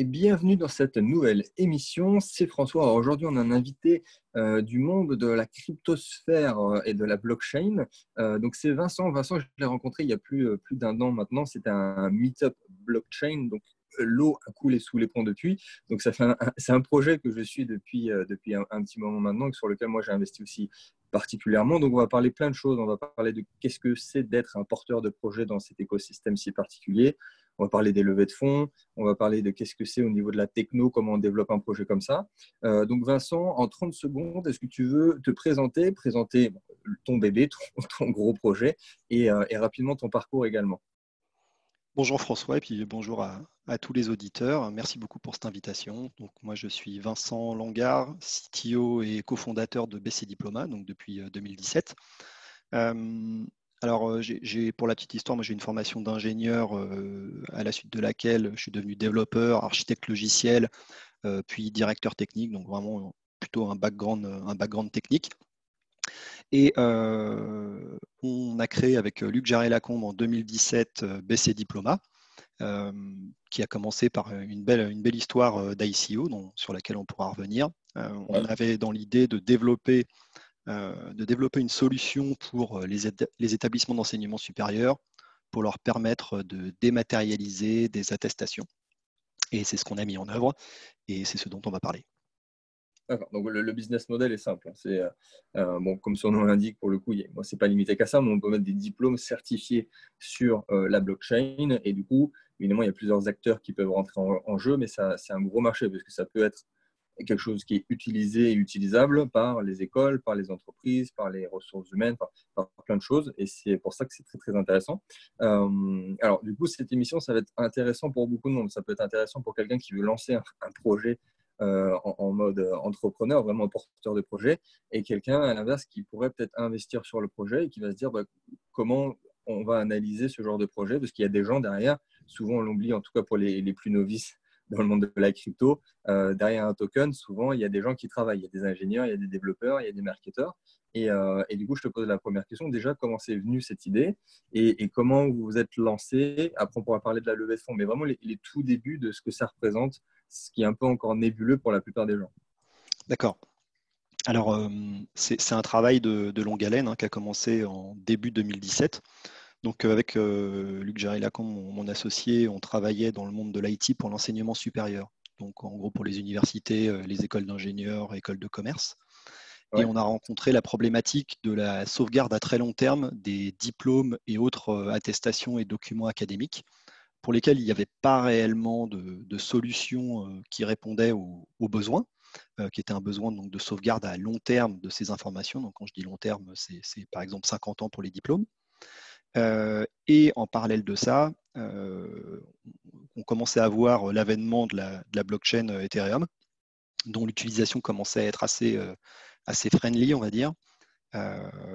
et bienvenue dans cette nouvelle émission. C'est François. Aujourd'hui, on a un invité euh, du monde de la cryptosphère euh, et de la blockchain. Euh, donc, c'est Vincent. Vincent, je l'ai rencontré il y a plus, plus d'un an maintenant. C'était un meetup blockchain. Donc, l'eau a coulé sous les ponts depuis. Donc, ça fait c'est un projet que je suis depuis, depuis un, un, petit moment maintenant, sur lequel moi j'ai investi aussi particulièrement. Donc, on va parler plein de choses. On va parler de qu'est-ce que c'est d'être un porteur de projet dans cet écosystème si particulier. On va parler des levées de fonds, on va parler de qu'est-ce que c'est au niveau de la techno, comment on développe un projet comme ça. Euh, donc Vincent, en 30 secondes, est-ce que tu veux te présenter, présenter ton bébé, ton, gros projet euh, et, rapidement ton parcours également? Bonjour François et puis bonjour à, tous les auditeurs. Merci beaucoup pour cette invitation. Donc moi je suis Vincent Langard, CTO et cofondateur de BC Diploma donc depuis 2017. Euh, alors, euh, j'ai, pour la petite histoire, moi j'ai une formation d'ingénieur euh, à la suite de laquelle je suis devenu développeur, architecte logiciel, euh, puis directeur technique, donc vraiment plutôt un background, un background technique. Et on a créé avec Luc Jarret-Lacombe en 2017 BC Diploma, qui a commencé par une belle, une belle histoire d'ICO, sur laquelle on pourra revenir. on avait dans l'idée de développer de développer une solution pour euh, les, établissements d'enseignement supérieur pour leur permettre de dématérialiser des attestations. Et c'est ce qu'on a mis en œuvre et c'est ce dont on va parler. D'accord. Donc le, business model est simple. Hein. C'est euh, bon, comme son nom l'indique, pour le coup, ce n'est pas limité qu'à ça, mais on peut mettre des diplômes certifiés sur la blockchain. Et du coup, évidemment, il y a plusieurs acteurs qui peuvent rentrer en, en jeu, mais c'est un gros marché parce que ça peut être quelque chose qui est utilisé et utilisable par les écoles, par les entreprises, par les ressources humaines, par, plein de choses. Et c'est pour ça que c'est très, très intéressant. Euh, alors, du coup, cette émission, ça va être intéressant pour beaucoup de monde. Ça peut être intéressant pour quelqu'un qui veut lancer un, projet euh, en, mode entrepreneur, vraiment porteur de projet, et quelqu'un, à l'inverse, qui pourrait peut-être investir sur le projet et qui va se dire bah, comment on va analyser ce genre de projet, parce qu'il y a des gens derrière, souvent on l'oublie, en tout cas pour les, les plus novices dans le monde de la crypto, euh, derrière un token, souvent, il y a des gens qui travaillent. Il y a des ingénieurs, il y a des développeurs, il y a des marketeurs. Et, euh, du coup, je te pose la première question. Déjà, comment c'est venu cette idée et, comment vous vous êtes lancé? Après, on pourra parler de la levée de fonds, mais vraiment les, tout débuts de ce que ça représente, ce qui est un peu encore nébuleux pour la plupart des gens. D'accord. Alors, euh, c'est un travail de, longue haleine hein, qui a commencé en début 2017. Donc euh, avec euh, Luc Jarry-Lacombe, mon, associé, on travaillait dans le monde de l'IT pour l'enseignement supérieur. Donc en gros pour les universités, euh, les écoles d'ingénieurs, écoles de commerce. Et on a rencontré la problématique de la sauvegarde à très long terme des diplômes et autres attestations et documents académiques pour lesquels il n'y avait pas réellement de, de solution qui répondait aux, besoins, qui était un besoin donc, de sauvegarde à long terme de ces informations. Donc quand je dis long terme, c'est par exemple 50 ans pour les diplômes. Euh, et en parallèle de ça, euh, on commençait à voir l'avènement de la, blockchain euh, Ethereum, dont l'utilisation commençait à être assez, assez friendly, on va dire.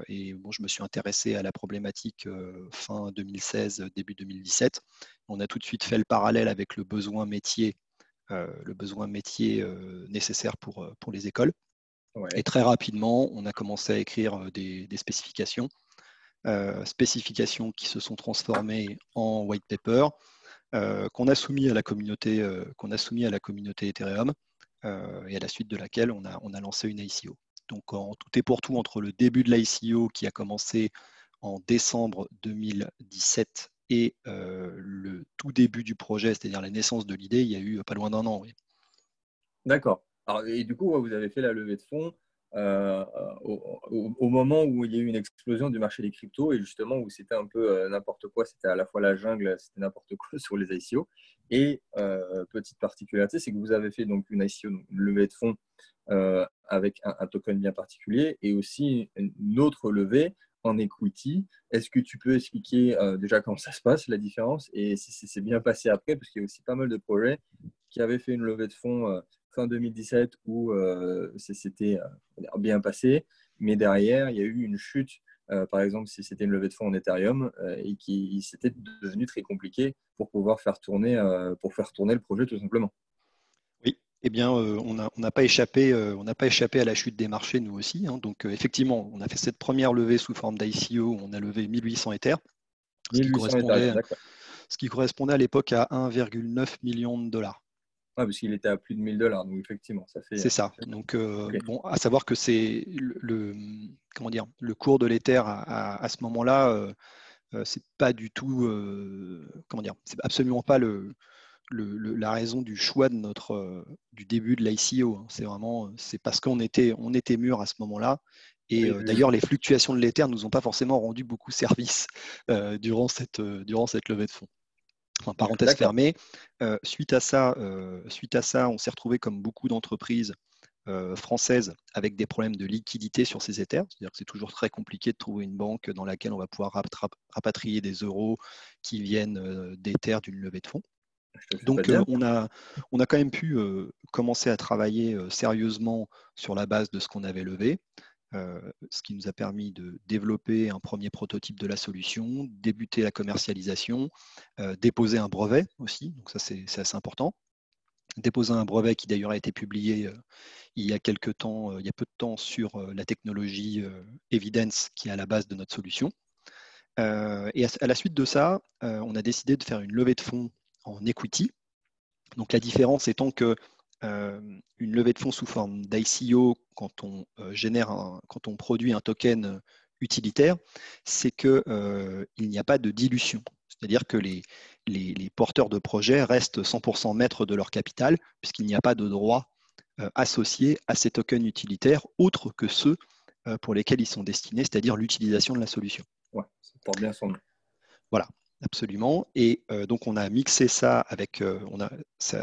et bon, je me suis intéressé à la problématique fin 2016, début 2017. On a tout de suite fait le parallèle avec le besoin métier, le besoin métier nécessaire pour, pour les écoles. Et très rapidement, on a commencé à écrire des, des spécifications euh, spécifications qui se sont transformées en white paper, euh, qu'on a soumis à la communauté, euh, qu'on a soumis à la communauté Ethereum, et à la suite de laquelle on a, on a lancé une ICO. Donc en tout et pour tout, entre le début de l'ICO qui a commencé en décembre 2017 et le tout début du projet, c'est-à-dire la naissance de l'idée, il y a eu pas loin d'un an. D'accord. Et du coup, vous avez fait la levée de fonds euh, au, moment où il y a eu une explosion du marché des cryptos et justement où c'était un peu euh, n'importe quoi, c'était à la fois la jungle, c'était n'importe quoi sur les ICO. Et euh, petite particularité, c'est que vous avez fait donc une ICO, une levée de fonds avec un, token bien particulier et aussi une autre levée en equity. Est-ce que tu peux expliquer déjà comment ça se passe, la différence, et si c'est bien passé après, parce qu'il y a aussi pas mal de projets qui avaient fait une levée de fonds fin 2017 où euh, c'était euh, bien passé, mais derrière, il y a eu une chute. Euh, par exemple, si c'était une levée de fonds en Ethereum et qui s'était devenu très compliqué pour pouvoir faire tourner, pour faire tourner le projet tout simplement. Oui, eh bien, on n'a pas échappé, on n'a pas échappé à la chute des marchés nous aussi. Hein. donc, effectivement, on a fait cette première levée sous forme d'ICO. On a levé 1800 Ethers, ce, qui correspondait, ce qui correspondait à l'époque à 1,9 million de dollars. Ah, parce qu'il était à plus de 1000 dollars, donc effectivement, ça fait. C'est ça. Donc, bon, à savoir que c'est le, comment dire, le cours de l'Ether à, ce moment-là, c'est pas du tout, comment dire, c'est absolument pas le, la raison du choix de notre, du début de l'ICO. Hein. C'est vraiment, c'est parce qu'on était, on était mûr à ce moment-là et euh, d'ailleurs, les fluctuations de l'Ether ne nous ont pas forcément rendu beaucoup service euh, durant, cette, euh, durant cette levée de fonds. Enfin, parenthèse fermée. suite, à ça, suite à ça, on s'est retrouvé comme beaucoup d'entreprises françaises avec des problèmes de liquidité sur ces Ethers. C'est-à-dire que c'est toujours très compliqué de trouver une banque dans laquelle on va pouvoir rapatrier des euros qui viennent d'Ether d'une levée de fonds. Donc, on, a, on a quand même pu commencer à travailler sérieusement sur la base de ce qu'on avait levé. Euh, ce qui nous a permis de développer un premier prototype de la solution, débuter la commercialisation, euh, déposer un brevet aussi, donc ça c'est assez important. Déposer un brevet qui d'ailleurs a été publié euh, il y a peu de temps sur la technologie Evidence qui est à la base de notre solution. et à, la suite de ça, on a décidé de faire une levée de fonds en equity. Donc la différence étant que une levée de fonds sous forme d'ICO quand on euh, génère quand on produit un token euh, utilitaire, c'est qu'il il n'y a pas de dilution. C'est-à-dire que les, les, porteurs de projets restent 100% maîtres de leur capital, puisqu'il n'y a pas de droit associé à ces tokens utilitaires, autres que ceux pour lesquels ils sont destinés, c'est-à-dire l'utilisation de la solution. Ouais, ça porte bien son nom. Voilà. Absolument. Et euh, donc, on a mixé ça avec, euh, on, a,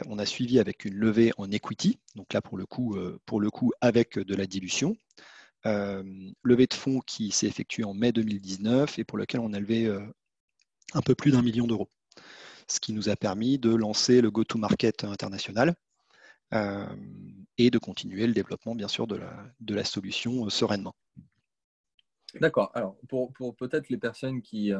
on, a, suivi avec une levée en equity. Donc là, pour le coup, euh, pour le coup avec de la dilution. levée de fonds qui s'est effectuée en mai 2019 et pour lequel on a levé un peu plus d'un million d'euros. Ce qui nous a permis de lancer le go-to-market international et de continuer le développement, bien sûr, de la, de la solution sereinement. D'accord. Alors, pour, pour peut-être les personnes qui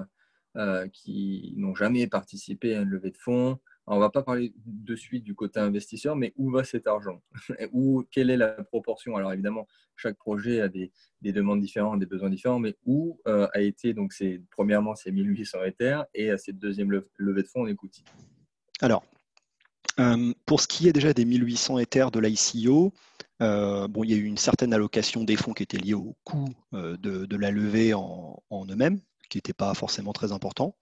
euh, qui n'ont jamais participé à une levée de fonds. on ne va pas parler de suite du côté investisseur, mais où va cet argent où, Quelle est la proportion? Alors évidemment, chaque projet a des, demandes différentes, des besoins différents, mais où euh, a été, donc c'est premièrement, ces 1800 Ethers et à cette deuxième levée de fonds en écoute Alors, euh, pour ce qui est déjà des 1800 Ethers de l'ICO, bon, il y a eu une certaine allocation des fonds qui était liée au coût de, la levée en eux-mêmes, qui n'était pas forcément très important.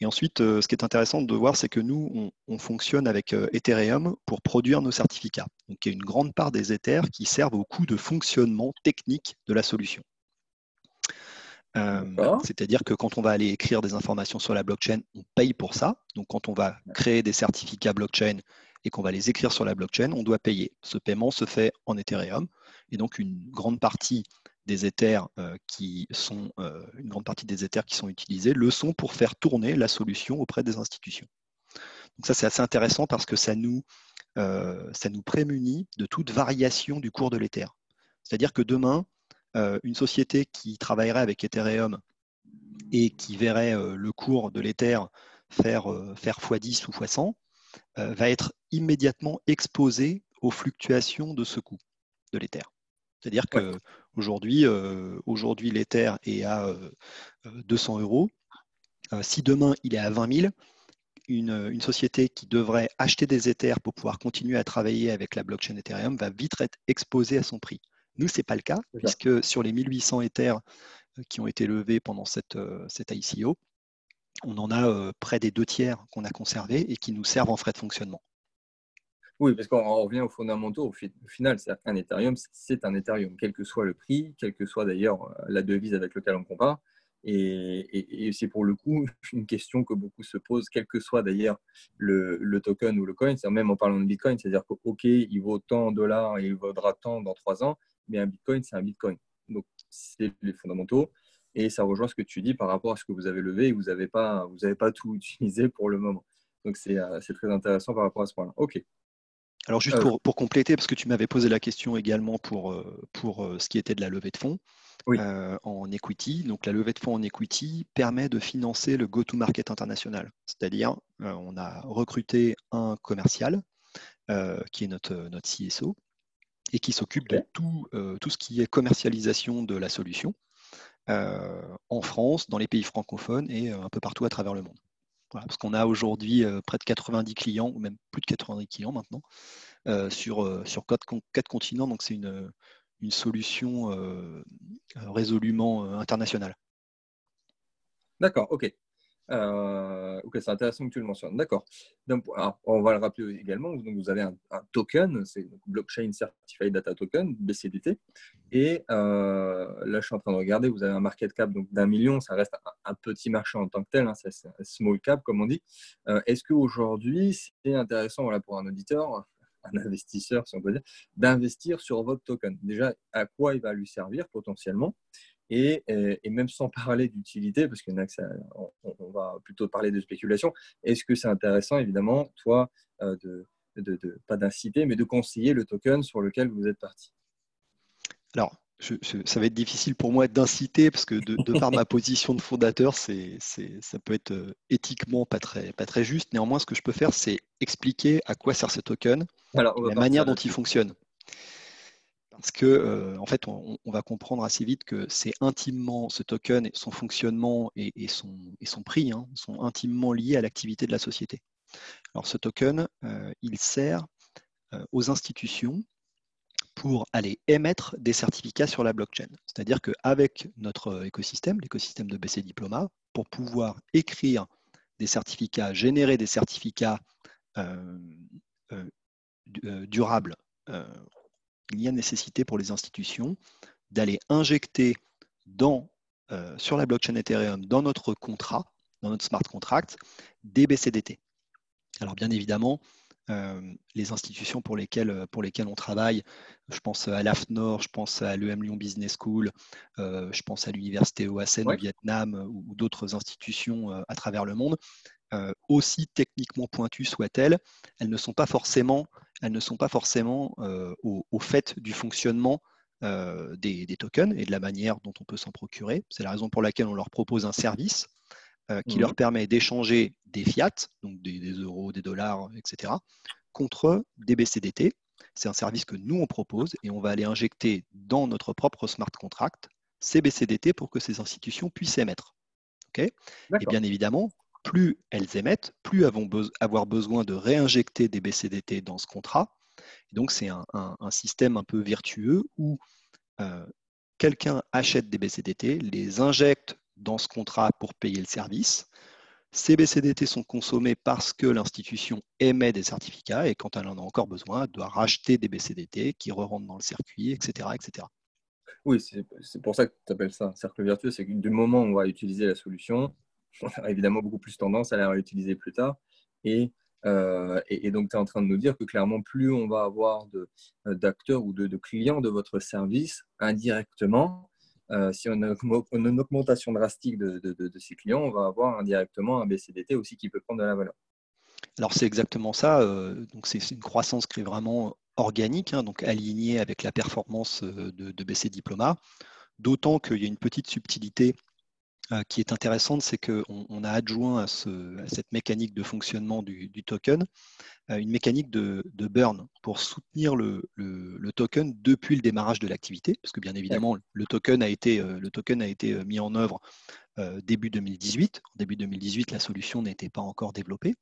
Et ensuite, euh, ce qui est intéressant de voir, c'est que nous, on, fonctionne avec euh, Ethereum pour produire nos certificats. Donc, il y a une grande part des Ethers qui servent au coût de fonctionnement technique de la solution. Euh, c'est-à-dire que quand on va aller écrire des informations sur la blockchain, on paye pour ça. Donc, quand on va créer des certificats blockchain et qu'on va les écrire sur la blockchain, on doit payer. Ce paiement se fait en Ethereum. Et donc, une grande partie des Ethers euh, qui sont, euh, une grande partie des Ethers qui sont utilisés le sont pour faire tourner la solution auprès des institutions. Donc ça, c'est assez intéressant parce que ça nous, euh, ça nous prémunit de toute variation du cours de l'Ether. C'est-à-dire que demain, une société qui travaillerait avec Ethereum et qui verrait le cours de l'Ether faire, faire x10 ou x100 va être immédiatement exposée aux fluctuations de ce coût de l'Ether. C'est-à-dire euh, aujourd'hui, l'Ether est à 200 euh, euros. Euh, si demain, il est à 20 000, une, société qui devrait acheter des Ethers pour pouvoir continuer à travailler avec la blockchain Ethereum va vite être exposée à son prix. Nous, ce n'est pas le cas, puisque sur les 1800 Ethers qui ont été levés pendant cette, cette ICO, on en a près des deux tiers qu'on a conservés et qui nous servent en frais de fonctionnement. Oui, parce qu'on revient aux fondamentaux. Au final, c'est un Ethereum, c'est un Ethereum, quel que soit le prix, quelle que soit d'ailleurs euh, la devise avec laquelle on compare. Et, c'est pour le coup une question que beaucoup se posent, quel que soit d'ailleurs le, token ou le coin, c'est même en parlant de Bitcoin, c'est-à-dire que OK, il vaut tant de dollars et il vaudra tant dans trois ans, mais un Bitcoin, c'est un Bitcoin. Donc, c'est les fondamentaux. Et ça rejoint ce que tu dis par rapport à ce que vous avez levé et vous n'avez pas, pas tout utilisé pour le moment. Donc, c'est euh, très intéressant par rapport à ce point-là. OK. Alors juste euh, pour, compléter, parce que tu m'avais posé la question également pour, euh, pour euh, ce qui était de la levée de fonds en equity. Donc la levée de fonds en equity permet de financer le go-to-market international. C'est-à-dire, on a recruté un commercial qui est notre, notre CSO et qui s'occupe de tout, tout ce qui est commercialisation de la solution en France, dans les pays francophones et un peu partout à travers le monde. Parce qu'on a aujourd'hui près de 90 clients, ou même plus de 90 clients maintenant, sur, sur quatre, quatre, continents. Donc c'est une, une, solution résolument internationale. D'accord, ok. Euh, ok, c'est intéressant que tu le mentionnes. D'accord. on va le rappeler également. Donc, vous avez un, token, c'est Blockchain Certified Data Token, BCDT. Et euh, là, je suis en train de regarder, vous avez un market cap d'un million. Ça reste un, petit marché en tant que tel. Hein, c'est un small cap, comme on dit. Euh, est-ce qu'aujourd'hui, c'est intéressant voilà, pour un auditeur, un investisseur, si on peut dire, d'investir sur votre token? Déjà, à quoi il va lui servir potentiellement? Et, même sans parler d'utilité, parce qu'il y en a que ça, on, va plutôt parler de spéculation, est-ce que c'est intéressant, évidemment, toi, euh, de, de, pas d'inciter, mais de conseiller le token sur lequel vous êtes parti? Alors, ça va être difficile pour moi d'inciter, parce que de, par ma position de fondateur, c'est, ça peut être euh, éthiquement pas très, pas très juste. Néanmoins, ce que je peux faire, c'est expliquer à quoi sert ce token, la manière dont il fonctionne parce que euh, en fait, on, va comprendre assez vite que c'est intimement ce token, son fonctionnement et, son, prix hein, sont intimement liés à l'activité de la société. Alors, ce token, euh, il sert euh, aux institutions pour aller émettre des certificats sur la blockchain. C'est-à-dire qu'avec notre écosystème, l'écosystème de BC Diploma, pour pouvoir écrire des certificats, générer des certificats durables il y a nécessité pour les institutions d'aller injecter dans, euh, sur la blockchain Ethereum, dans notre contrat, dans notre smart contract, des BCDT. Alors bien évidemment, euh, les institutions pour lesquelles, pour lesquelles on travaille, je pense à l'AFNOR, je pense à l'EM Lyon Business School, euh, je pense à l'université OASN au Vietnam ou, d'autres institutions à travers le monde, aussi techniquement pointues soient-elles, elles ne sont pas forcément elles ne sont pas forcément euh, au, fait du fonctionnement euh, des, tokens et de la manière dont on peut s'en procurer. C'est la raison pour laquelle on leur propose un service euh, qui leur mhm. permet d'échanger des fiat, donc des, euros, des dollars, etc., contre des BCDT. C'est un service que nous, on propose et on va aller injecter dans notre propre smart contract ces BCDT pour que ces institutions puissent émettre. et bien évidemment, plus elles émettent, plus elles vont avoir besoin de réinjecter des BCDT dans ce contrat. donc, c'est un, système un peu vertueux où euh, quelqu'un achète des BCDT, les injecte dans ce contrat pour payer le service. Ces BCDT sont consommés parce que l'institution émet des certificats et quand elle en a encore besoin, elle doit racheter des BCDT qui re rentrent dans le circuit, etc. etc. Oui, c'est pour ça que tu appelles ça un cercle vertueux. C'est que du moment où on va utiliser la solution, on a évidemment beaucoup plus tendance à la réutiliser plus tard. Et, euh, et, donc, tu es en train de nous dire que clairement, plus on va avoir euh, d'acteurs ou de, clients de votre service indirectement, euh, si on a une augmentation drastique de, de, ces clients, on va avoir indirectement un BCDT aussi qui peut prendre de la valeur. Alors c'est exactement ça. donc c'est une croissance qui est vraiment organique, hein, donc alignée avec la performance de, BC Diploma. D'autant qu'il y a une petite subtilité qui est intéressante, c'est qu'on a adjoint à, cette mécanique de fonctionnement du, token euh, une mécanique de, burn pour soutenir le, token depuis le démarrage de l'activité, parce que bien évidemment, le token a été, euh, le token a été mis en œuvre début 2018. En début 2018, la solution n'était pas encore développée.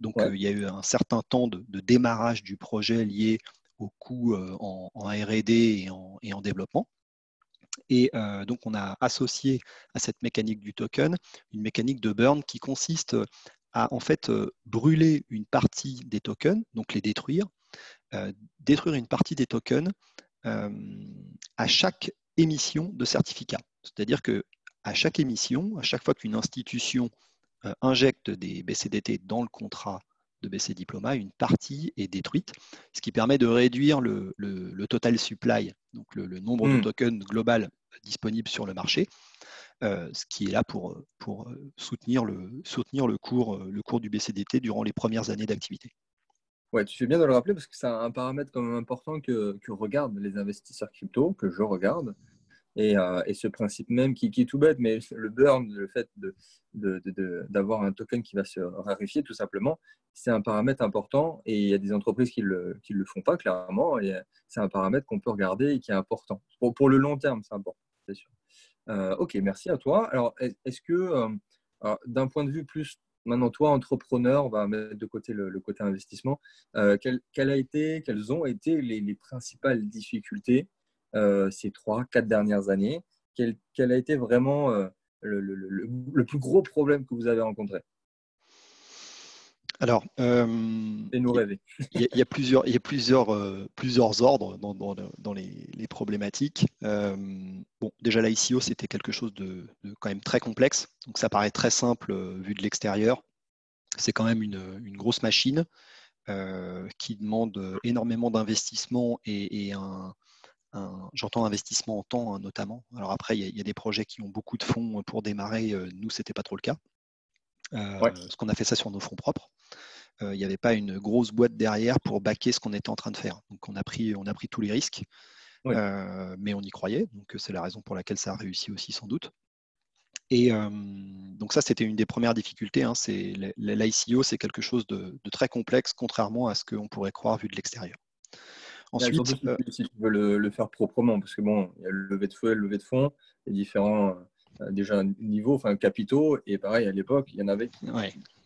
Donc, il y a eu un certain temps de, démarrage du projet lié au coût en, RD et en développement. Et euh, donc, on a associé à cette mécanique du token une mécanique de burn qui consiste à en fait euh, brûler une partie des tokens, donc les détruire, euh, détruire une partie des tokens à chaque émission de certificat. C'est-à-dire que à chaque émission, à chaque fois qu'une institution injecte des BCDT dans le contrat de BC Diploma, une partie est détruite, ce qui permet de réduire le, total supply, donc le, nombre de hmm. tokens global disponibles sur le marché, euh, ce qui est là pour, pour euh, soutenir, le, soutenir le, cours, euh, le cours du BCDT durant les premières années d'activité. Ouais, tu fais bien de le rappeler parce que c'est un paramètre quand même important que, que regardent les investisseurs crypto, que je regarde. Euh, et, ce principe même qui, est tout bête, mais le burn, le fait d'avoir un token qui va se raréfier tout simplement, c'est un paramètre important et il y a des entreprises qui ne le, font pas clairement et c'est un paramètre qu'on peut regarder et qui est important. Pour, le long terme, c'est important, c'est sûr. Euh, ok, merci à toi. Alors, est-ce que euh, d'un point de vue plus maintenant, toi, entrepreneur, on va mettre de côté le, côté investissement, quelles ont été les, principales difficultés ces trois, quatre dernières années quel, quel, a été vraiment le, le, plus gros problème que vous avez rencontré? Alors, euh, nous rêver. Il y, a plusieurs, il y a plusieurs, euh, plusieurs ordres dans, dans, dans les, les, problématiques. Euh, bon, déjà l'ICO, c'était quelque chose de, quand même très complexe. Donc ça paraît très simple euh, vu de l'extérieur. C'est quand même une, une grosse machine qui demande énormément d'investissement et, et un, j'entends investissement en temps hein, notamment. Alors après, il y, a, des projets qui ont beaucoup de fonds pour démarrer. Nous, c'était pas trop le cas. Euh, Parce qu'on a fait ça sur nos fonds propres. Euh, il n'y avait pas une grosse boîte derrière pour baquer ce qu'on était en train de faire. Donc on a pris, on a pris tous les risques, euh, mais on y croyait. Donc c'est la raison pour laquelle ça a réussi aussi sans doute. Et donc ça, c'était une des premières difficultés. Hein, c'est l'ICO, c'est quelque chose de, très complexe, contrairement à ce qu'on pourrait croire vu de l'extérieur. Ensuite, si, tu veux le, faire proprement, parce que bon, il y a le levé de feu, le levé de fonds, les différents euh, déjà niveau, enfin capitaux, et pareil à l'époque, il y en avait qui ne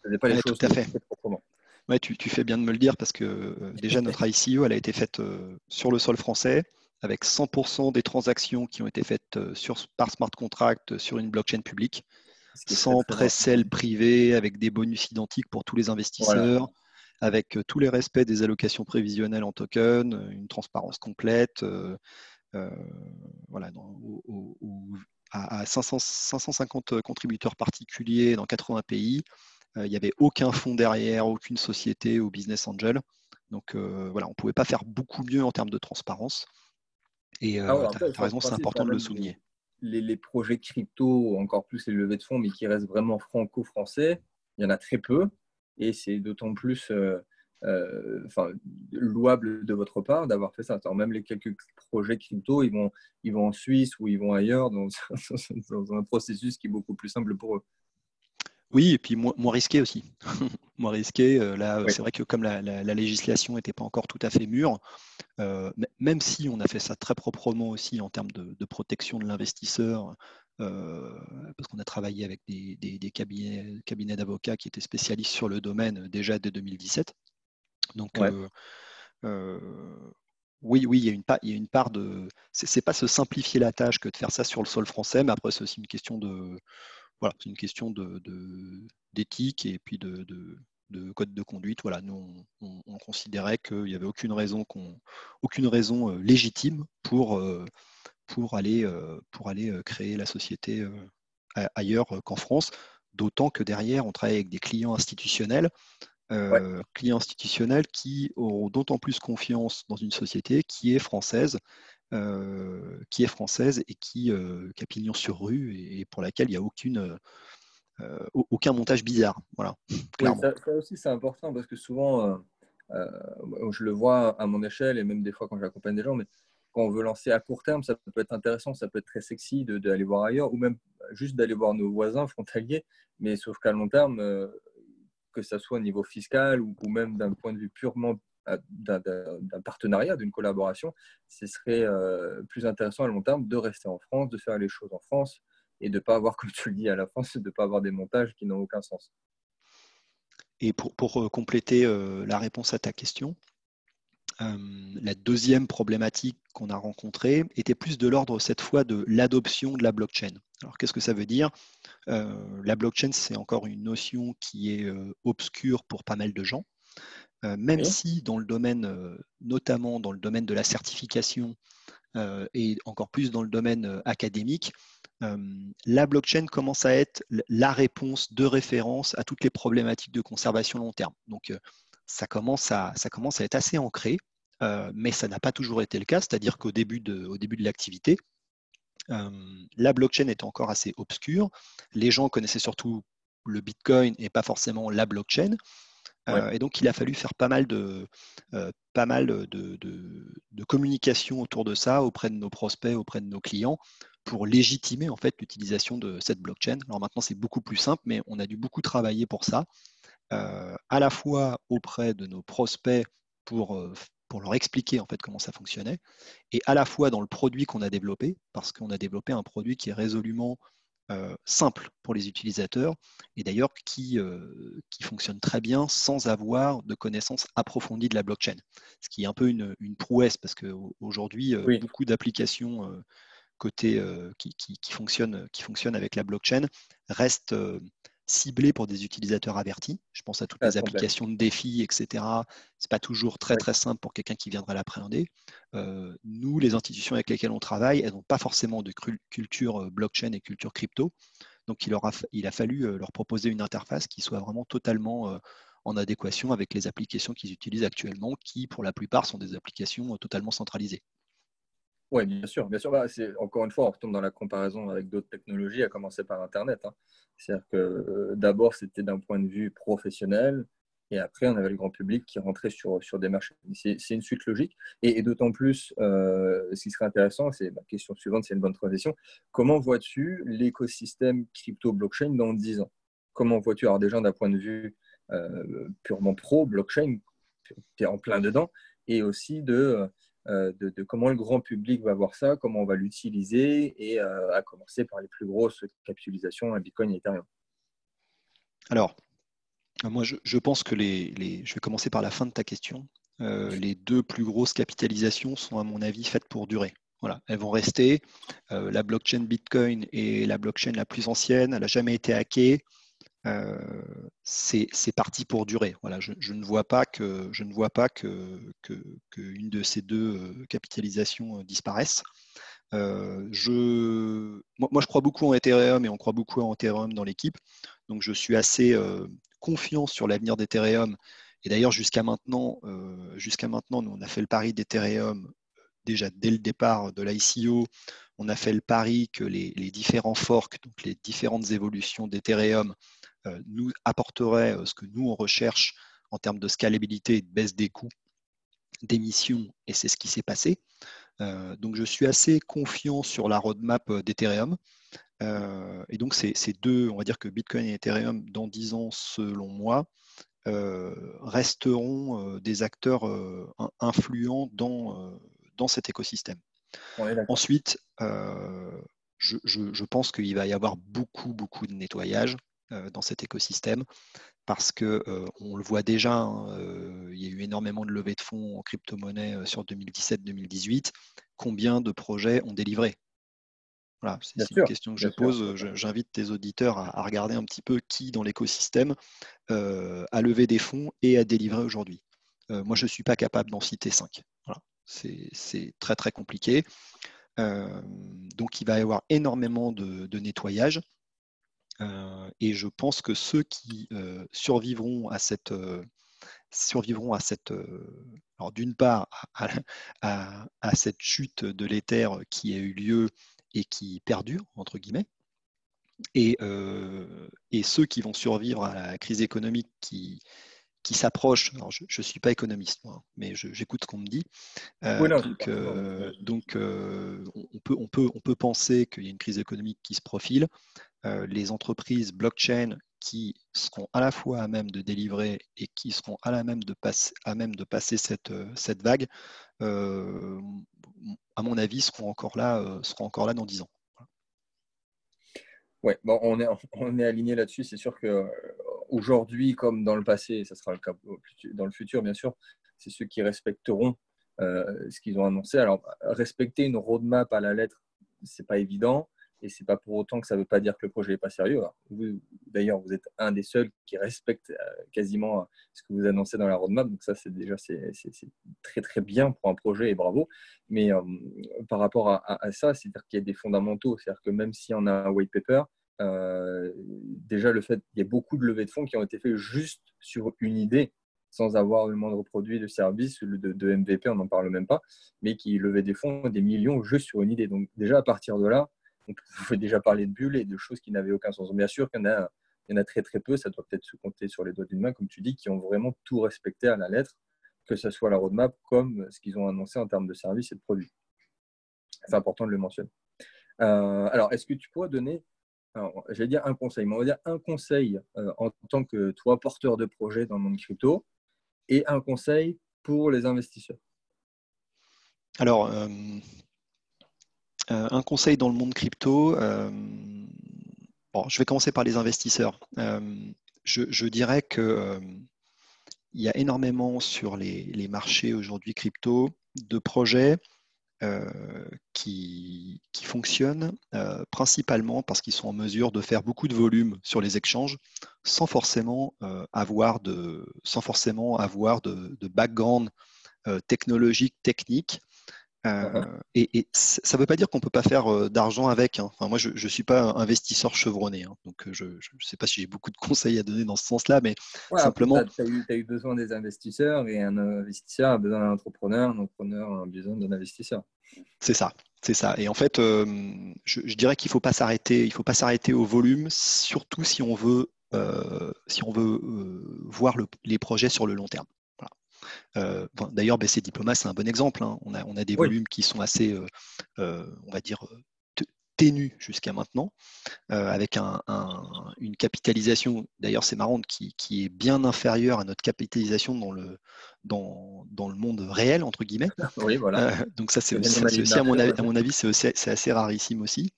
faisaient pas les choses tout à fait. proprement. Ouais, tu, fais bien de me le dire parce que euh, déjà notre ICO, elle a été faite euh, sur le sol français avec 100% des transactions qui ont été faites sur, par smart contract sur une blockchain publique, sans pré-sell privé, avec des bonus identiques pour tous les investisseurs, avec tous les respects des allocations prévisionnelles en token, une transparence complète. voilà, dans, à, 550 euh, contributeurs particuliers dans 80 pays. Euh, il n'y avait aucun fonds derrière, aucune société ou business angel. Donc euh, voilà, on ne pouvait pas faire beaucoup mieux en termes de transparence. Et ah tu as, raison, c'est important de le souligner. Les, projets crypto, encore plus les levées de fonds, mais qui restent vraiment franco-français, il y en a très peu. Et c'est d'autant plus euh, enfin, louable de votre part d'avoir fait ça. Même les quelques projets crypto, ils vont, ils vont en Suisse ou ils vont ailleurs dans un processus qui est beaucoup plus simple pour eux. Oui, et puis moins, risqué aussi. moins risqué. Euh, là, c'est vrai que comme la, législation n'était pas encore tout à fait mûre, euh, même si on a fait ça très proprement aussi en termes de, protection de l'investisseur, parce qu'on a travaillé avec des, des cabinets, cabinets d'avocats qui étaient spécialistes sur le domaine déjà dès 2017. Donc, euh, euh, oui, oui, il y, a une part, il y a une part de. C'est pas se simplifier la tâche que de faire ça sur le sol français, mais après, c'est aussi une question de. Voilà, c'est une question de, d'éthique et puis de, de, code de conduite. Voilà, nous, on, considérait qu'il n'y avait aucune raison, aucune raison euh, légitime pour, pour, aller, pour aller créer la société ailleurs qu'en France, d'autant que derrière, on travaille avec des clients institutionnels euh, clients institutionnels qui auront d'autant plus confiance dans une société qui est française, euh, qui est française et qui, euh, a pignon sur rue et, pour laquelle il n'y a aucune, aucun montage bizarre. Voilà, ça, aussi c'est important parce que souvent, je le vois à mon échelle et même des fois quand j'accompagne des gens, mais quand on veut lancer à court terme, ça peut être intéressant, ça peut être très sexy d'aller voir ailleurs ou même juste d'aller voir nos voisins frontaliers, mais sauf qu'à long terme, que ce soit au niveau fiscal ou, même d'un point de vue purement euh, d'un partenariat, d'une collaboration, ce serait euh, plus intéressant à long terme de rester en France, de faire les choses en France et de ne pas avoir, comme tu le dis à la France, de ne pas avoir des montages qui n'ont aucun sens. Et pour, euh, compléter la réponse à ta question, la deuxième problématique qu'on a rencontrée était plus de l'ordre cette fois de l'adoption de la blockchain. Alors qu'est-ce que ça veut dire? La blockchain, c'est encore une notion qui est obscure pour pas mal de gens. Même si dans le domaine, notamment dans le domaine de la certification et encore plus dans le domaine académique, la blockchain commence à être la réponse de référence à toutes les problématiques de conservation long terme. Donc, ça commence à, ça commence à être assez ancré, euh, mais ça n'a pas toujours été le cas, c'est-à-dire qu'au début de, au début de l'activité, euh, la blockchain était encore assez obscure. Les gens connaissaient surtout le Bitcoin et pas forcément la blockchain. Euh, et donc, il a fallu faire pas mal de, pas mal de, de, communication autour de ça auprès de nos prospects, auprès de nos clients, pour légitimer en fait l'utilisation de cette blockchain. Alors maintenant, c'est beaucoup plus simple, mais on a dû beaucoup travailler pour ça. Euh, à la fois auprès de nos prospects pour, euh, pour leur expliquer en fait comment ça fonctionnait, et à la fois dans le produit qu'on a développé, parce qu'on a développé un produit qui est résolument simple pour les utilisateurs et d'ailleurs qui, qui fonctionne très bien sans avoir de connaissances approfondies de la blockchain. Ce qui est un peu une, prouesse parce qu'aujourd'hui, beaucoup d'applications côté qui, qui, qui, fonctionnent, qui fonctionnent avec la blockchain restent ciblé pour des utilisateurs avertis. Je pense à toutes les applications de défis, etc. C'est pas toujours très très simple pour quelqu'un qui viendrait l'appréhender. Euh, nous, les institutions avec lesquelles on travaille, elles n'ont pas forcément de culture euh, blockchain et culture crypto. Donc il, aura, il a fallu euh, leur proposer une interface qui soit vraiment totalement en adéquation avec les applications qu'ils utilisent actuellement, qui pour la plupart sont des applications totalement centralisées. Oui, bien sûr. Bien sûr. Bah, encore une fois, on retombe dans la comparaison avec d'autres technologies, à commencer par Internet. Hein. C'est-à-dire que euh, d'abord, c'était d'un point de vue professionnel, et après, on avait le grand public qui rentrait sur, sur des marchés. C'est une suite logique. Et, d'autant plus, euh, ce qui serait intéressant, c'est la question suivante, c'est une bonne transition. Comment vois-tu l'écosystème crypto-blockchain dans 10 ans? Comment vois-tu, alors déjà d'un point de vue euh, purement pro, blockchain, tu es en plein dedans, et aussi de euh, de, comment le grand public va voir ça, comment on va l'utiliser, et euh, à commencer par les plus grosses capitalisations, à Bitcoin et Ethereum. Alors, moi, je, pense que les, Je vais commencer par la fin de ta question. Euh, les deux plus grosses capitalisations sont, à mon avis, faites pour durer. Voilà, elles vont rester. la blockchain Bitcoin est la blockchain la plus ancienne. Elle n'a jamais été hackée. Euh, c'est parti pour durer. Voilà, je, ne vois pas que je ne vois pas que, de ces deux euh, capitalisations euh, disparaisse. je, moi, je crois beaucoup en Ethereum et on croit beaucoup en Ethereum dans l'équipe. Donc, je suis assez confiant sur l'avenir d'Ethereum. Et d'ailleurs, jusqu'à maintenant, jusqu'à maintenant, nous, on a fait le pari d'Ethereum déjà dès le départ de l'ICO. On a fait le pari que les, les différents forks, donc les différentes évolutions d'Ethereum, nous apporterait euh, ce que nous, on recherche en termes de scalabilité et de baisse des coûts d'émissions, et c'est ce qui s'est passé. Euh, donc, je suis assez confiant sur la roadmap d'Ethereum. et donc, ces, deux, on va dire que Bitcoin et Ethereum, dans 10 ans, selon moi, resteront des acteurs influents dans, dans cet écosystème. Ensuite, je, je, pense qu'il va y avoir beaucoup, beaucoup de nettoyage. Euh, dans cet écosystème parce que euh, on le voit déjà, hein, euh, il y a eu énormément de levées de fonds en crypto-monnaie sur 2017-2018. Combien de projets ont délivré? Voilà, c'est une question que je pose. J'invite tes auditeurs à, regarder un petit peu qui dans l'écosystème a levé des fonds et a délivré aujourd'hui. moi, je ne suis pas capable d'en citer cinq. Voilà. C'est très très compliqué. donc, il va y avoir énormément de nettoyage. Euh, et je pense que ceux qui euh, survivront à cette, euh, survivront à cette, alors d'une part à, cette chute de l'éther qui a eu lieu et qui perdure entre guillemets, et, et, ceux qui vont survivre à la crise économique qui, qui s'approche. Alors, je ne suis pas économiste, moi, mais j'écoute ce qu'on me dit. donc, donc on, peut, on, peut, on peut penser qu'il y a une crise économique qui se profile. Euh, les entreprises blockchain qui seront à la fois à même de délivrer et qui seront à, la même, de passer, à même de passer cette, euh, cette vague, euh, à mon avis, seront encore là, seront encore là dans 10 ans. Oui, bon, on, est, on est aligné là-dessus. C'est sûr qu'aujourd'hui, comme dans le passé, ça sera le cas dans le futur, bien sûr, c'est ceux qui respecteront ce qu'ils ont annoncé. Alors, respecter une roadmap à la lettre, c'est pas évident. Et c'est pas pour autant que ça ne veut pas dire que le projet n'est pas sérieux. D'ailleurs, vous êtes un des seuls qui respecte euh, quasiment euh, ce que vous annoncez dans la roadmap. Donc ça, c'est déjà c'est, très très bien pour un projet et bravo. Mais euh, par rapport à, ça, c'est-à-dire qu'il y a des fondamentaux. C'est-à-dire que même si on a un white paper, déjà le fait qu'il y a beaucoup de levées de fonds qui ont été faites juste sur une idée sans avoir le moindre produit de service de, de MVP, on n'en parle même pas, mais qui levaient des fonds, des millions juste sur une idée. Donc déjà à partir de là, on pouvait déjà parler de bulles et de choses qui n'avaient aucun sens. Bien sûr qu'il y en a, y en a très très peu, ça doit peut-être se compter sur les doigts d'une main, comme tu dis, qui ont vraiment tout respecté à la lettre, que ce soit la roadmap comme ce qu'ils ont annoncé en termes de services et de produits. C'est important de le mentionner. Euh, alors, est-ce que tu pourrais donner, j'allais dire un conseil, mais on va dire un conseil euh, en tant que toi, porteur de projet dans le monde crypto, et un conseil pour les investisseurs? Alors, euh, euh, un conseil dans le monde crypto, euh, je vais commencer par les investisseurs. Je, dirais que il y a énormément sur les marchés aujourd'hui crypto de projets euh, qui, fonctionnent euh, principalement parce qu'ils sont en mesure de faire beaucoup de volume sur les échanges sans forcément euh, avoir de background technologique, technique euh, et, ça ne veut pas dire qu'on ne peut pas faire euh, d'argent avec. Hein. Enfin, moi, je ne suis pas un investisseur chevronné. Hein. donc, euh, je ne sais pas si j'ai beaucoup de conseils à donner dans ce sens-là, mais simplement. Tu as, eu besoin des investisseurs et un investisseur a besoin d'un entrepreneur, un entrepreneur a besoin d'un investisseur. C'est ça. C'est ça. Et en fait, je, dirais qu'il ne faut pas s'arrêter. Il faut pas s'arrêter au volume, surtout si on veut, si on veut voir les projets sur le long terme. Euh, d'ailleurs, BC Diploma, c'est un bon exemple. Hein. On, a, des volumes qui sont assez, euh, euh, on va dire, ténus jusqu'à maintenant, avec une capitalisation, d'ailleurs c'est marrant, qui, est bien inférieure à notre capitalisation dans le, dans, le monde réel, entre guillemets. Oui, voilà. donc ça, c'est aussi, à mon, avis, c'est assez rarissime aussi.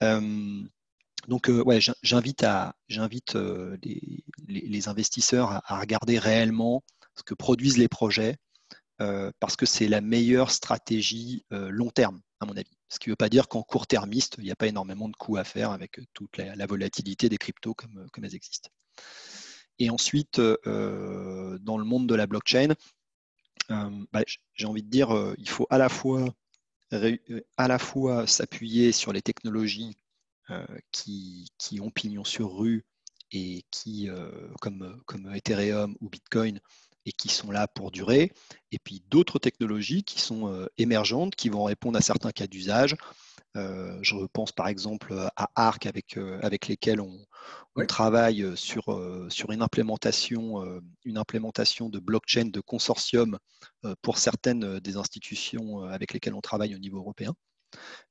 donc, ouais, j'invite les, les, investisseurs à, regarder réellement ce que produisent les projets, euh, parce que c'est la meilleure stratégie euh, long terme, à mon avis. Ce qui ne veut pas dire qu'en court termiste, il n'y a pas énormément de coûts à faire avec toute la, volatilité des cryptos comme, comme, elles existent. Et ensuite, euh, dans le monde de la blockchain, bah, j'ai envie de dire, il faut à la fois, s'appuyer sur les technologies qui, ont pignon sur rue et qui, comme Ethereum ou Bitcoin, et qui sont là pour durer, et puis d'autres technologies qui sont euh, émergentes, qui vont répondre à certains cas d'usage. Euh, je pense par exemple à Arc avec, euh, avec lesquels on, travaille sur, sur une, implémentation, une implémentation de blockchain de consortium pour certaines des institutions avec lesquelles on travaille au niveau européen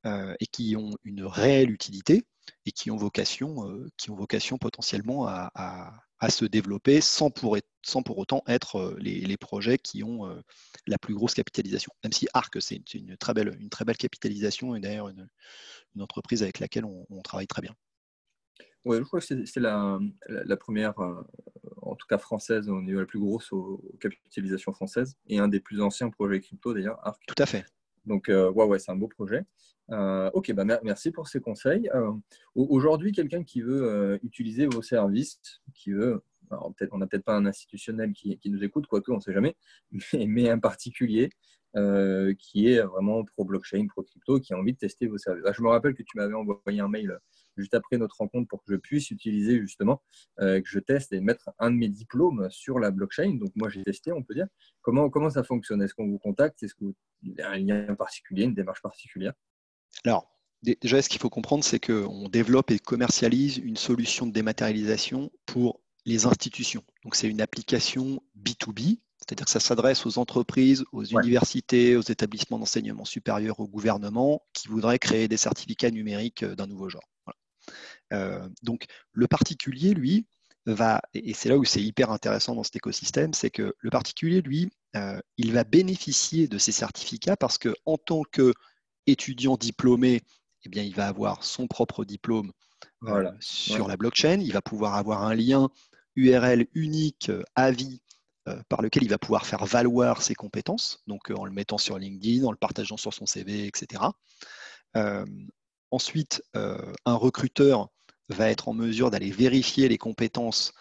et qui ont une réelle utilité et qui ont vocation, qui ont vocation potentiellement à à se développer sans pour, sans pour autant être euh, les, projets qui ont euh, la plus grosse capitalisation. Même si ARC, c'est une, très belle, une très belle capitalisation et d'ailleurs une, entreprise avec laquelle on, travaille très bien. Oui, je crois que c'est la, la, première, euh, en tout cas française, au niveau la plus grosse aux, capitalisations françaises et un des plus anciens projets crypto d'ailleurs, ARC. Tout à fait. Donc, ouais, c'est un beau projet. ok, bah, merci pour ces conseils. Aujourd'hui, quelqu'un qui veut utiliser vos services, qui veut, on n'a peut-être pas un institutionnel qui, nous écoute, quoique on ne sait jamais, mais, un particulier qui est vraiment pro-blockchain, pro-crypto, qui a envie de tester vos services. Ah, je me rappelle que tu m'avais envoyé un mail juste après notre rencontre pour que je puisse utiliser justement, que je teste et mettre un de mes diplômes sur la blockchain. Donc moi j'ai testé, on peut dire. Comment, comment ça fonctionne? Est-ce qu'on vous contacte? Est-ce qu'il y a un lien particulier, une démarche particulière? Alors, déjà, ce qu'il faut comprendre, c'est qu'on développe et commercialise une solution de dématérialisation pour les institutions. Donc, c'est une application B2B, c'est-à-dire que ça s'adresse aux entreprises, aux universités, aux établissements d'enseignement supérieur, au gouvernement qui voudraient créer des certificats numériques euh, d'un nouveau genre. Euh, donc, le particulier, lui, va, et c'est là où c'est hyper intéressant dans cet écosystème, c'est que le particulier, lui, euh, il va bénéficier de ces certificats parce qu'en tant que étudiant diplômé, eh bien, il va avoir son propre diplôme euh, sur la blockchain. Il va pouvoir avoir un lien URL unique euh, à vie euh, par lequel il va pouvoir faire valoir ses compétences, donc en le mettant sur LinkedIn, en le partageant sur son CV, etc. ensuite, un recruteur va être en mesure d'aller vérifier les compétences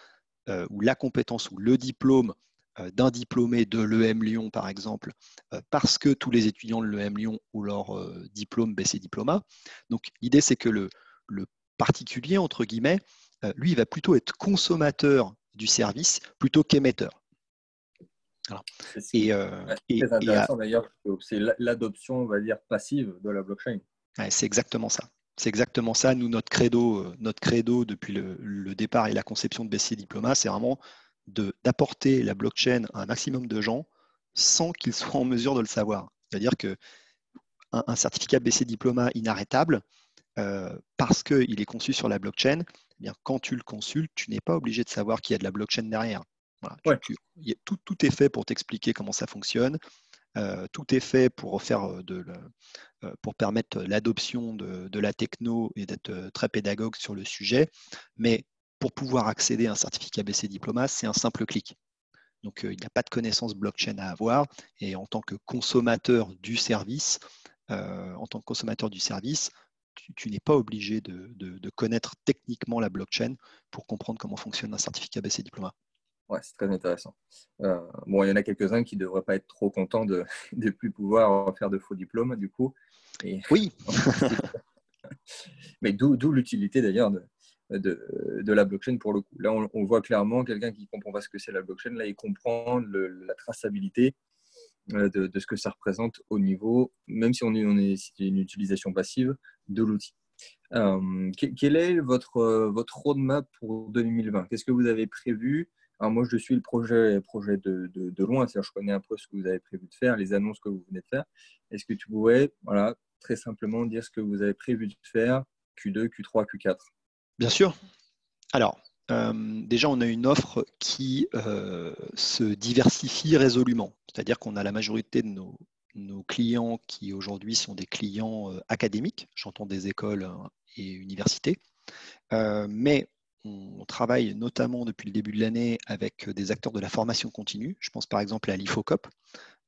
ou la compétence ou le diplôme euh, d'un diplômé de l'EM Lyon, par exemple, euh, parce que tous les étudiants de l'EM Lyon ont leur euh, diplôme BC Diploma. Donc l'idée, c'est que le, particulier, entre guillemets, lui, il va plutôt être consommateur du service plutôt qu'émetteur. C'est intéressant d'ailleurs, c'est l'adoption, on va dire, passive de la blockchain. C'est exactement ça. C'est exactement ça. Nous, notre credo, notre credo depuis le, le, départ et la conception de BC Diploma, c'est vraiment d'apporter la blockchain à un maximum de gens sans qu'ils soient en mesure de le savoir. C'est-à-dire que un, certificat BC Diploma inarrêtable, euh, parce qu'il est conçu sur la blockchain, eh bien, quand tu le consultes, tu n'es pas obligé de savoir qu'il y a de la blockchain derrière. tout, tout, est fait pour t'expliquer comment ça fonctionne. Tout est fait pour de, pour permettre l'adoption de, de, la techno et d'être très pédagogue sur le sujet. Mais pour pouvoir accéder à un certificat BC Diploma, c'est un simple clic. Donc, il n'y a pas de connaissance blockchain à avoir. Et en tant que consommateur du service, en tant que consommateur du service, tu, n'es pas obligé de, connaître techniquement la blockchain pour comprendre comment fonctionne un certificat BC Diploma. Ouais, c'est très intéressant. Euh, bon, il y en a quelques-uns qui ne devraient pas être trop contents de ne plus pouvoir faire de faux diplômes, du coup. Oui. Mais d'où l'utilité d'ailleurs de, de, la blockchain pour le coup. Là, on, voit clairement quelqu'un qui ne comprend pas ce que c'est la blockchain. Là, il comprend la traçabilité euh, de, ce que ça représente au niveau, même si on est, on est une utilisation passive de l'outil. Euh, quel est votre, votre roadmap pour 2020 Qu'est-ce que vous avez prévu? Alors moi, je suis le projet, de, loin, c'est-à-dire je connais un peu ce que vous avez prévu de faire, les annonces que vous venez de faire. Est-ce que tu pourrais, voilà, très simplement dire ce que vous avez prévu de faire Q2, Q3, Q4 Bien sûr. Alors, euh, déjà, on a une offre qui euh, se diversifie résolument. C'est-à-dire qu'on a la majorité de nos, clients qui aujourd'hui sont des clients euh, académiques, j'entends des écoles hein, et universités, mais on travaille notamment depuis le début de l'année avec des acteurs de la formation continue. Je pense par exemple à l'IFOCOP,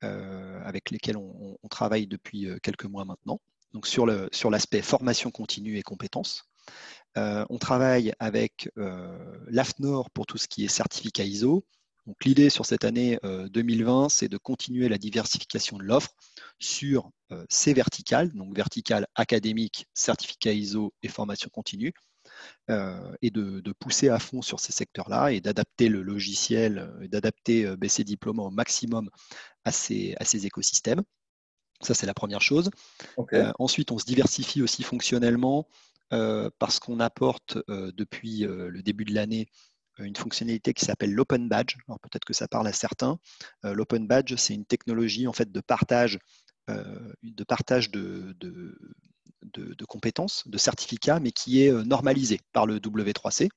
avec lesquels on, travaille depuis quelques mois maintenant. Donc sur l'aspect formation continue et compétences. Euh, on travaille avec euh, l'AFNOR pour tout ce qui est certificat ISO. Donc l'idée sur cette année 2020, euh, c'est de continuer la diversification de l'offre sur ces verticales, donc verticales académiques, certificat ISO et formation continue, et de, pousser à fond sur ces secteurs-là et d'adapter le logiciel, d'adapter BC Diplôme au maximum à ces, à ces écosystèmes. Ça, c'est la première chose. ensuite, on se diversifie aussi fonctionnellement euh, parce qu'on apporte euh, depuis euh, le début de l'année une fonctionnalité qui s'appelle l'Open Badge. Alors peut-être que ça parle à certains. L'Open Badge, c'est une technologie en fait de partage, de, partage de, de, compétences, de certificats, mais qui est normalisée par le W3C.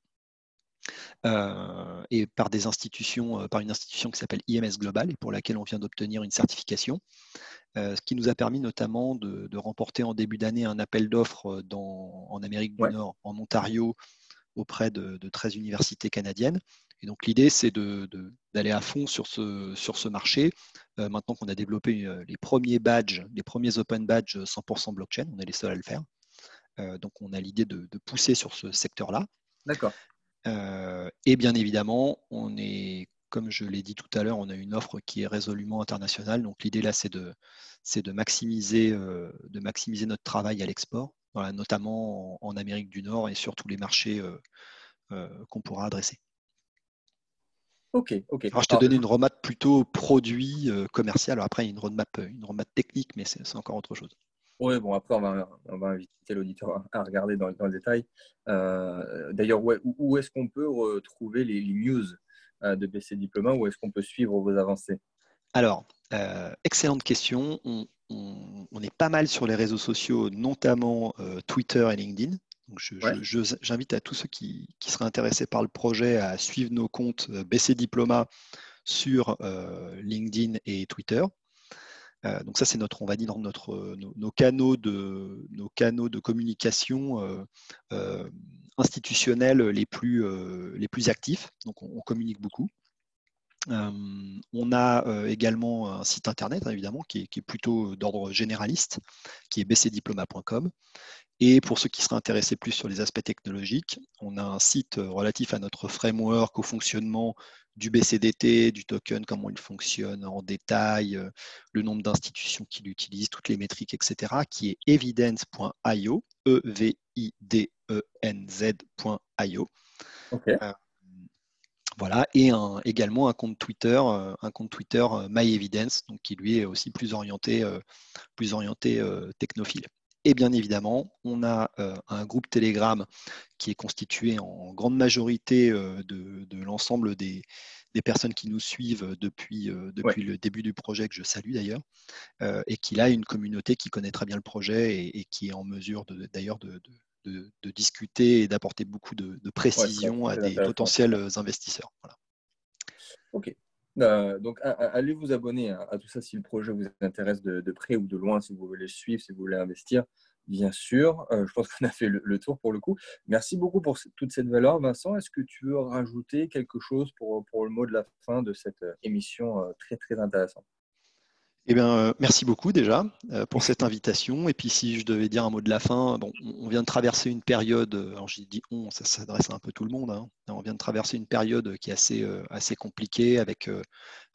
et par des institutions, par une institution qui s'appelle IMS Global et pour laquelle on vient d'obtenir une certification. Euh, ce qui nous a permis notamment de, remporter en début d'année un appel d'offres en Amérique du Nord, en Ontario, auprès de, 13 universités canadiennes. Et donc l'idée, c'est d'aller à fond sur ce, sur ce marché. Euh, maintenant qu'on a développé euh, les premiers badges, les premiers open badges 100% blockchain, on est les seuls à le faire. donc on a l'idée de, pousser sur ce secteur-là. D'accord. et bien évidemment, on est comme je l'ai dit tout à l'heure, on a une offre qui est résolument internationale. Donc l'idée là, c'est de, de, maximiser, euh, de maximiser notre travail à l'export, notamment en, Amérique du Nord et sur tous les marchés euh, euh, qu'on pourra adresser. Ok, ok. Alors, je t'ai donné une roadmap plutôt produit commercial. Alors, après, il y a une roadmap, une roadmap technique, mais c'est encore autre chose. Oui, bon, après, on va, on va inviter l'auditeur à regarder dans, dans le détail. D'ailleurs, où, est-ce qu'on peut retrouver les, les news euh, de BC Diploma? Ou est-ce qu'on peut suivre vos avancées? Alors, euh, excellente question. On, est pas mal sur les réseaux sociaux, notamment euh, Twitter et LinkedIn. J'invite à tous ceux qui, seraient intéressés par le projet à suivre nos comptes BC Diploma sur LinkedIn et Twitter. donc ça, c'est notre, on va dire, notre, nos, canaux de, nos canaux de communication institutionnels les plus, euh, les plus actifs. Donc, on, communique beaucoup. Euh, on a euh, également un site internet, hein, évidemment, qui est, plutôt d'ordre généraliste, qui est bcdiploma.com. Et pour ceux qui seraient intéressés plus sur les aspects technologiques, on a un site relatif à notre framework, au fonctionnement du BCDT, du token, comment il fonctionne en détail, le nombre d'institutions qui l'utilisent, toutes les métriques, etc., qui est evidence.io, e v i d enz.io. Euh, voilà, et également un compte Twitter, euh, un compte Twitter euh, MyEvidence, donc qui lui est aussi plus orienté, plus orienté technophile. Et bien évidemment, on a un groupe Telegram qui est constitué en grande majorité de, l'ensemble des, personnes qui nous suivent depuis, depuis le début du projet, que je salue d'ailleurs, et qui a une communauté qui connaît très bien le projet et, qui est en mesure d'ailleurs de, de, discuter et d'apporter beaucoup de, précision à des potentiels investisseurs. Ok. Donc, allez vous abonner à, tout ça si le projet vous intéresse de, près ou de loin, si vous voulez suivre, si vous voulez investir bien sûr. Euh, je pense qu'on a fait le, tour pour le coup. Merci beaucoup pour toute cette valeur. Vincent, est-ce que tu veux rajouter quelque chose pour, pour le mot de la fin de cette euh, émission euh, très, très intéressante? Eh bien, euh, merci beaucoup déjà euh, pour cette invitation. Et puis, si je devais dire un mot de la fin, on vient de traverser une période, euh, alors j'ai dit on, ça s'adresse à un peu tout le monde, hein. on vient de traverser une période qui est assez, assez compliquée avec,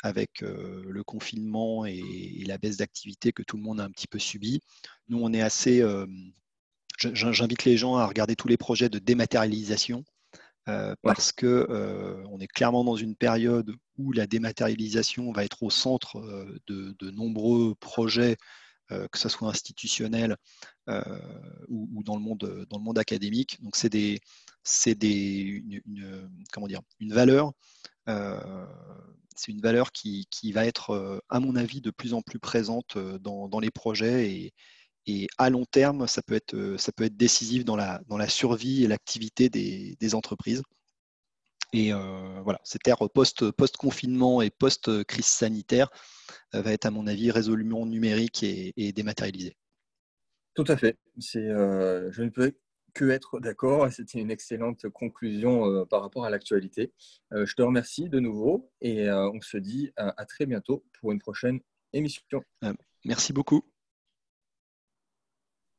avec le confinement et, la baisse d'activité que tout le monde a un petit peu subi. Nous, on est assez. J'invite les gens à regarder tous les projets de dématérialisation euh, parce que euh, on est clairement dans une période où la dématérialisation va être au centre euh, de, nombreux projets, que ce soit institutionnels ou, dans, le monde, dans le monde académique. Donc c'est des, des, une, comment dire, une valeur. c'est une valeur qui, qui, va être, à mon avis, de plus en plus présente dans, dans les projets et, et à long terme, ça peut être, euh, ça peut être décisif dans la, dans la survie et l'activité des, des, entreprises. Et euh, voilà, cette ère post-confinement et post-crise sanitaire euh, va être, à mon avis, résolument numérique et, dématérialisée. Tout à fait. Je ne peux que être d'accord. C'était une excellente conclusion par rapport à l'actualité. je te remercie de nouveau et on se dit à très bientôt pour une prochaine émission. merci beaucoup.